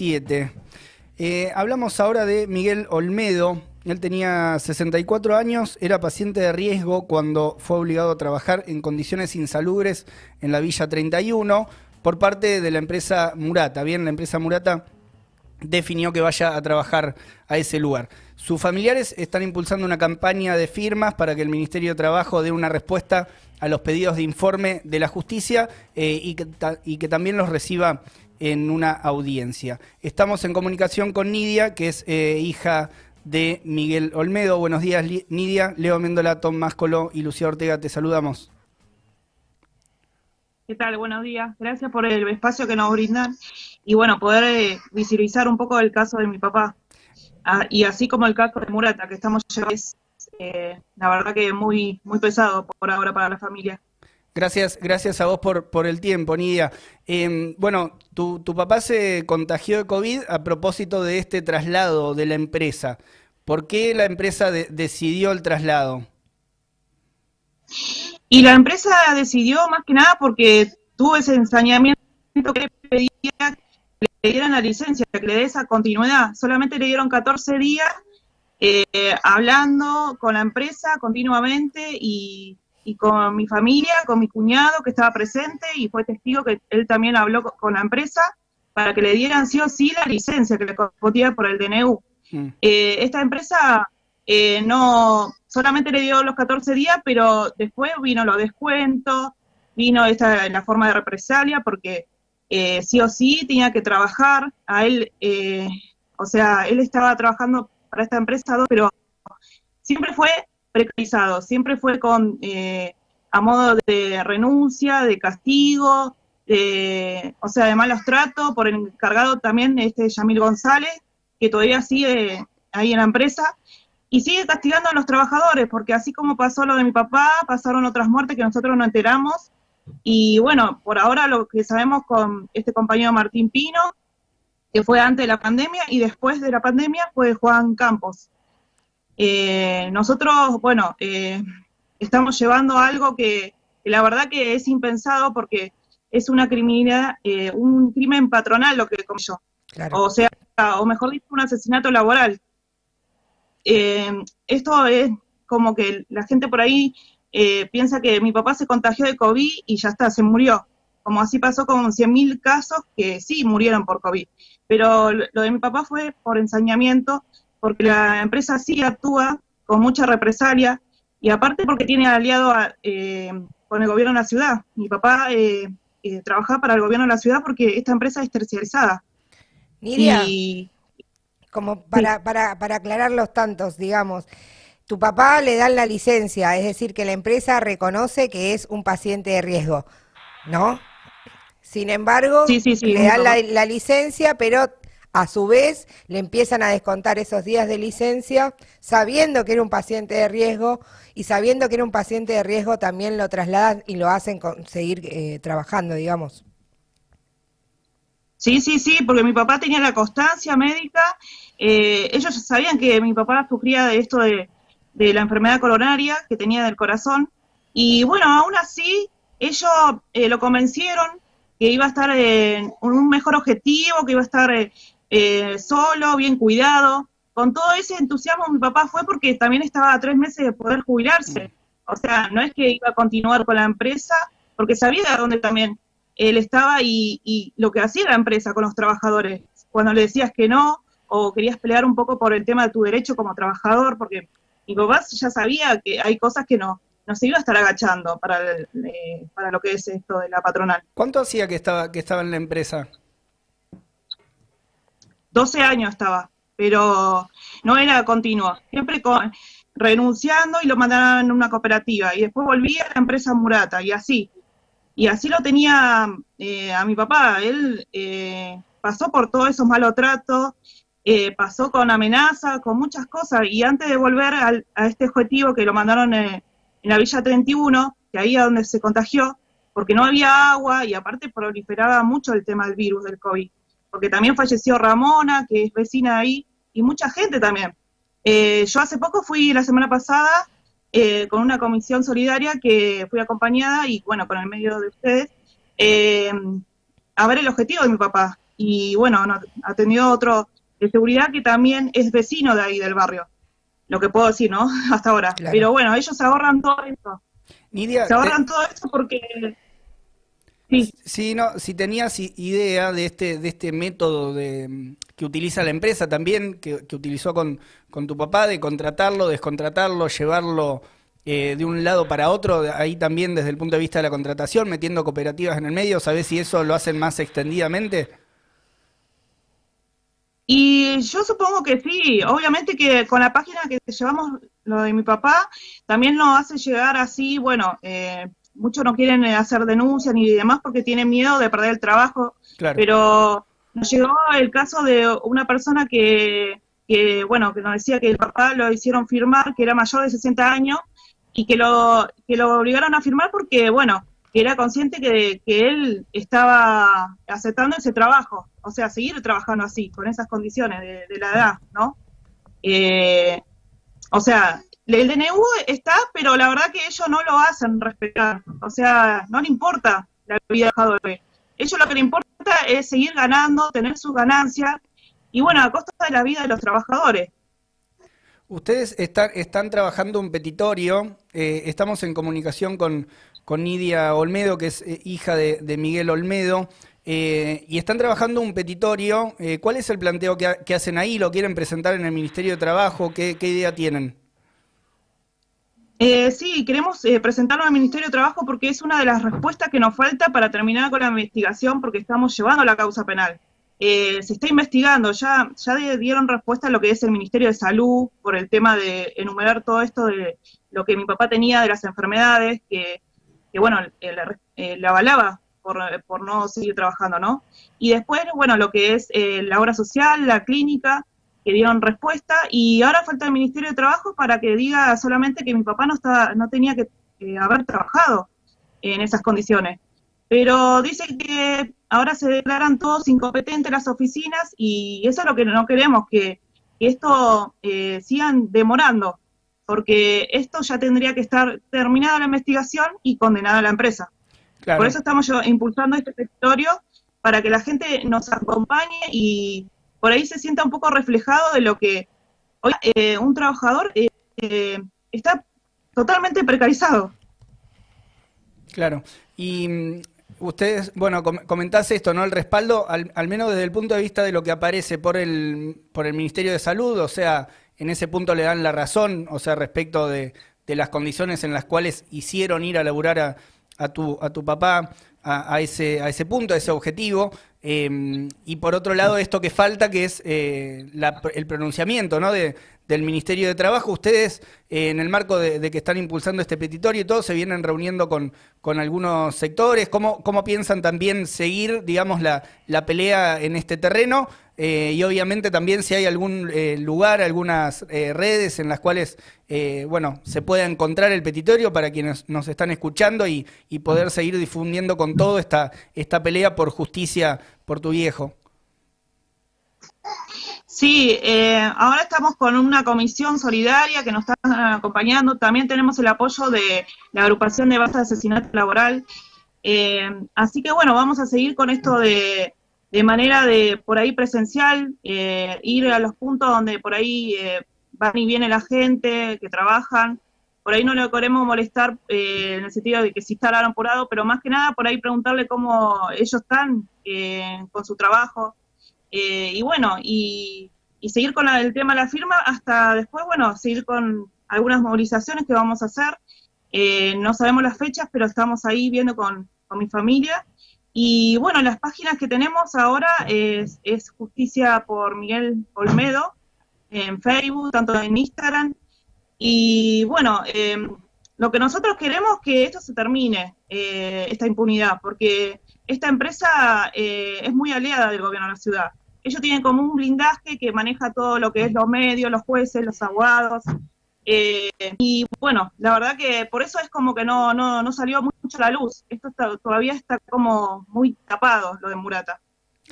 17. Eh, hablamos ahora de Miguel Olmedo. Él tenía 64 años, era paciente de riesgo cuando fue obligado a trabajar en condiciones insalubres en la Villa 31 por parte de la empresa Murata. Bien, la empresa Murata definió que vaya a trabajar a ese lugar. Sus familiares están impulsando una campaña de firmas para que el Ministerio de Trabajo dé una respuesta a los pedidos de informe de la justicia eh, y, que también los reciba en una audiencia. Estamos en comunicación con Nidia, que es eh, hija de Miguel Olmedo. Buenos días, Nidia. Leo Méndola, Tom Máscolo y Lucía Ortega, te saludamos. ¿Qué tal? Buenos días. Gracias por el espacio que nos brindan y bueno, poder eh, visibilizar un poco el caso de mi papá. Ah, y así como el caso de Murata, que estamos llevando, es eh, la verdad que muy, muy pesado por ahora para la familia. Gracias, gracias a vos por, el tiempo, Nidia. Em, bueno, tu, tu, papá se contagió de COVID a propósito de este traslado de la empresa. ¿Por qué la empresa decidió el traslado? Y la empresa decidió más que nada porque tuvo ese ensañamiento que le pedía que le dieran la licencia, que le dé esa continuidad. Solamente le dieron 14 días eh, hablando con la empresa continuamente y, con mi familia, con mi cuñado que estaba presente y fue testigo que él también habló con la empresa para que le dieran sí o sí la licencia que le correspondía por el DNU. Mm. Eh, esta empresa eh, no solamente le dio los 14 días, pero después vino los descuentos, vino esta en la forma de represalia, porque eh, sí o sí tenía que trabajar. A él, eh, o sea, él estaba trabajando para esta empresa, pero siempre fue precarizado, siempre fue con eh, a modo de renuncia, de castigo, de, o sea, de malos tratos, por el encargado también este Yamil González, que todavía sigue ahí en la empresa, y sigue castigando a los trabajadores, porque así como pasó lo de mi papá, pasaron otras muertes que nosotros no enteramos, y bueno, por ahora lo que sabemos con este compañero Martín Pino, que fue antes de la pandemia y después de la pandemia fue Juan Campos. Eh, nosotros, bueno, eh, estamos llevando algo que, la verdad que es impensado porque es una criminalidad, eh, un crimen patronal lo que cometió. Claro. O sea, o mejor dicho, un asesinato laboral. esto es como que la gente por ahí eh, piensa que mi papá se contagió de COVID y ya está, se murió. Como así pasó con 100.000 casos que sí murieron por COVID. Pero lo de mi papá fue por ensañamiento, porque la empresa sí actúa con mucha represalia y aparte porque tiene aliado eh, con el gobierno de la ciudad. Mi papá eh, trabaja para el gobierno de la ciudad porque esta empresa es terciarizada. y, como para, para, para aclarar los tantos, digamos, tu papá le dan la licencia, es decir, que la empresa reconoce que es un paciente de riesgo, ¿no? Sin embargo, le dan la, licencia, pero a su vez le empiezan a descontar esos días de licencia, sabiendo que era un paciente de riesgo y sabiendo que era un paciente de riesgo también lo trasladan y lo hacen seguir eh, trabajando, digamos. Sí, sí, sí, porque mi papá tenía la constancia médica, eh, ellos sabían que mi papá sufría de esto de de la enfermedad coronaria que tenía del corazón. Y bueno, aún así, ellos eh, lo convencieron que iba a estar en un mejor objetivo, que iba a estar eh, eh, solo, bien cuidado. Con todo ese entusiasmo mi papá fue porque también estaba a tres meses de poder jubilarse. O sea, no es que iba a continuar con la empresa, porque sabía de dónde también él estaba y, lo que hacía la empresa con los trabajadores. Cuando le decías que no, o querías pelear un poco por el tema de tu derecho como trabajador, porque mi papá ya sabía que hay cosas que no, no se iba a estar agachando para, eh, para lo que es esto de la patronal. ¿Cuánto hacía que estaba, que estaba en la empresa? 12 años estaba, pero no era continuo, siempre renunciando y lo mandaban a una cooperativa y después volvía a la empresa Murata y así. Y así lo tenía eh, a mi papá, él eh, pasó por todos esos malos tratos, eh, pasó con amenazas, con muchas cosas, y antes de volver a este objetivo que lo mandaron en, la Villa 31, que ahí es donde se contagió, porque no había agua y aparte proliferaba mucho el tema del virus del COVID, porque también falleció Ramona, que es vecina ahí, y mucha gente también. Eh, yo hace poco fui la semana pasada eh, con una comisión solidaria que fui acompañada y bueno, con el medio de ustedes, a ver el objetivo de mi papá y bueno, atendió a otro de seguridad que también es vecino de ahí del barrio. Lo que puedo decir, ¿no? Hasta ahora. Pero bueno, ellos se ahorran todo esto. se ahorran todo esto porque Sí. no, si tenías idea de este, de este método de, que utiliza la empresa también, que, utilizó con, con, tu papá, de contratarlo, descontratarlo, llevarlo eh, de un lado para otro, ahí también desde el punto de vista de la contratación, metiendo cooperativas en el medio, ¿sabés si eso lo hacen más extendidamente? Y yo supongo que sí, obviamente que con la página que llevamos, lo de mi papá, también nos hace llegar así, bueno, eh, muchos no quieren eh, hacer denuncias ni demás porque tienen miedo de perder el trabajo. Pero nos llegó el caso de una persona que, que, bueno, que nos decía que el papá lo hicieron firmar, que era mayor de 60 años, y que lo, que lo obligaron a firmar porque, bueno, era consciente que, que él estaba aceptando ese trabajo, o sea, seguir trabajando así, con esas condiciones de, la edad, ¿no? Eh, o sea, el DNU está, pero la verdad que ellos no lo hacen respetar. O sea, no le importa la vida de trabajadores. Ellos lo que le importa es seguir ganando, tener sus ganancias, y bueno, a costa de la vida de los trabajadores. Ustedes están, están trabajando un petitorio, eh, estamos en comunicación con, con Nidia Olmedo, que es eh, hija de, Miguel Olmedo, eh, y están trabajando un petitorio. ¿Cuál es el planteo que, hacen ahí? ¿Lo quieren presentar en el Ministerio de Trabajo? qué idea tienen? Eh, sí, queremos eh, presentarlo al Ministerio de Trabajo porque es una de las respuestas que nos falta para terminar con la investigación porque estamos llevando la causa penal. Eh, se está investigando, ya, ya dieron respuesta a lo que es el Ministerio de Salud por el tema de enumerar todo esto de lo que mi papá tenía de las enfermedades, que, bueno, le avalaba por, por, no seguir trabajando, ¿no? Y después, bueno, lo que es la obra social, la clínica, que dieron respuesta y ahora falta el Ministerio de Trabajo para que diga solamente que mi papá no, está, no tenía que eh, haber trabajado en esas condiciones. Pero dice que ahora se declaran todos incompetentes las oficinas y eso es lo que no queremos, que, esto eh, sigan demorando, porque esto ya tendría que estar terminada la investigación y condenada la empresa. Por eso estamos impulsando este territorio para que la gente nos acompañe y por ahí se sienta un poco reflejado de lo que hoy eh, un trabajador eh, eh, está totalmente precarizado. Claro. Y mm, ustedes, bueno, comentás esto, ¿no? El respaldo, al, menos desde el punto de vista de lo que aparece por el, por el Ministerio de Salud, o sea, en ese punto le dan la razón, o sea, respecto de, de las condiciones en las cuales hicieron ir a laburar a, a, tu, a tu papá a, ese, a ese punto, a ese objetivo. Em, y por otro lado, esto que falta, que es eh, el pronunciamiento ¿no? de, del Ministerio de Trabajo. Ustedes, eh, en el marco de, que están impulsando este petitorio y todo, se vienen reuniendo con, con algunos sectores. ¿Cómo, ¿Cómo, piensan también seguir, digamos, la, la pelea en este terreno? Eh, y obviamente también si hay algún lugar, algunas redes en las cuales, bueno, se pueda encontrar el petitorio para quienes nos están escuchando y, y poder seguir difundiendo con todo esta, esta pelea por justicia por tu viejo. Sí, eh, ahora estamos con una comisión solidaria que nos está acompañando. También tenemos el apoyo de la agrupación de base de asesinato laboral. Eh, así que bueno, vamos a seguir con esto de, de manera de por ahí presencial, eh, ir a los puntos donde por ahí van y viene la gente que trabajan por ahí no le queremos molestar eh, en el sentido de que si está apurado, pero más que nada por ahí preguntarle cómo ellos están eh, con su trabajo. Eh, y bueno, y, seguir con el tema de la firma hasta después, bueno, seguir con algunas movilizaciones que vamos a hacer. no sabemos las fechas, pero estamos ahí viendo con, mi familia. Y bueno, las páginas que tenemos ahora es, es Justicia por Miguel Olmedo en Facebook, tanto en Instagram y bueno, eh, lo que nosotros queremos es que esto se termine, eh, esta impunidad, porque esta empresa eh, es muy aliada del gobierno de la ciudad. Ellos tienen como un blindaje que maneja todo lo que es los medios, los jueces, los abogados. Y bueno, la verdad que por eso es como que no, no, no salió mucho la luz. Esto todavía está como muy tapado, lo de Murata.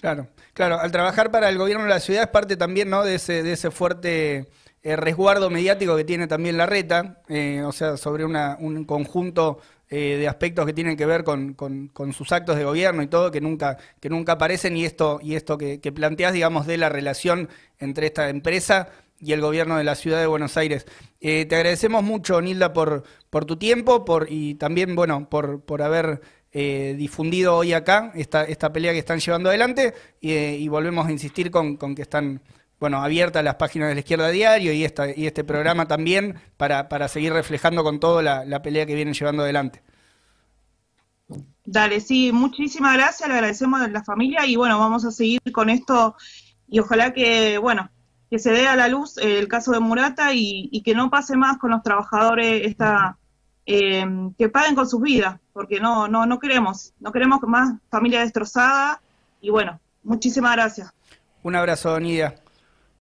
Claro, claro. Al trabajar para el gobierno de la ciudad es parte también ¿no? de, ese, de ese fuerte el resguardo mediático que tiene también la reta, eh, o sea, sobre una, un conjunto eh, de aspectos que tienen que ver con, sus actos de gobierno y todo, que nunca, que nunca aparecen, y esto, y esto que, que planteas, digamos, de la relación entre esta empresa y el gobierno de la ciudad de Buenos Aires. Eh, te agradecemos mucho, Nilda, por, tu tiempo y también, bueno, por, haber eh, difundido hoy acá esta, pelea que están llevando adelante y, volvemos a insistir con, que están bueno, abiertas las páginas de la izquierda diario y, este programa también para, para seguir reflejando con todo la, la, pelea que vienen llevando adelante. Dale, sí, muchísimas gracias, le agradecemos a la familia y bueno, vamos a seguir con esto y ojalá que, bueno, que se dé a la luz el caso de Murata y, y que no pase más con los trabajadores esta, eh, que paguen con sus vidas, porque no, no, no queremos, no queremos más familia destrozada y bueno, muchísimas gracias. Un abrazo, Nidia.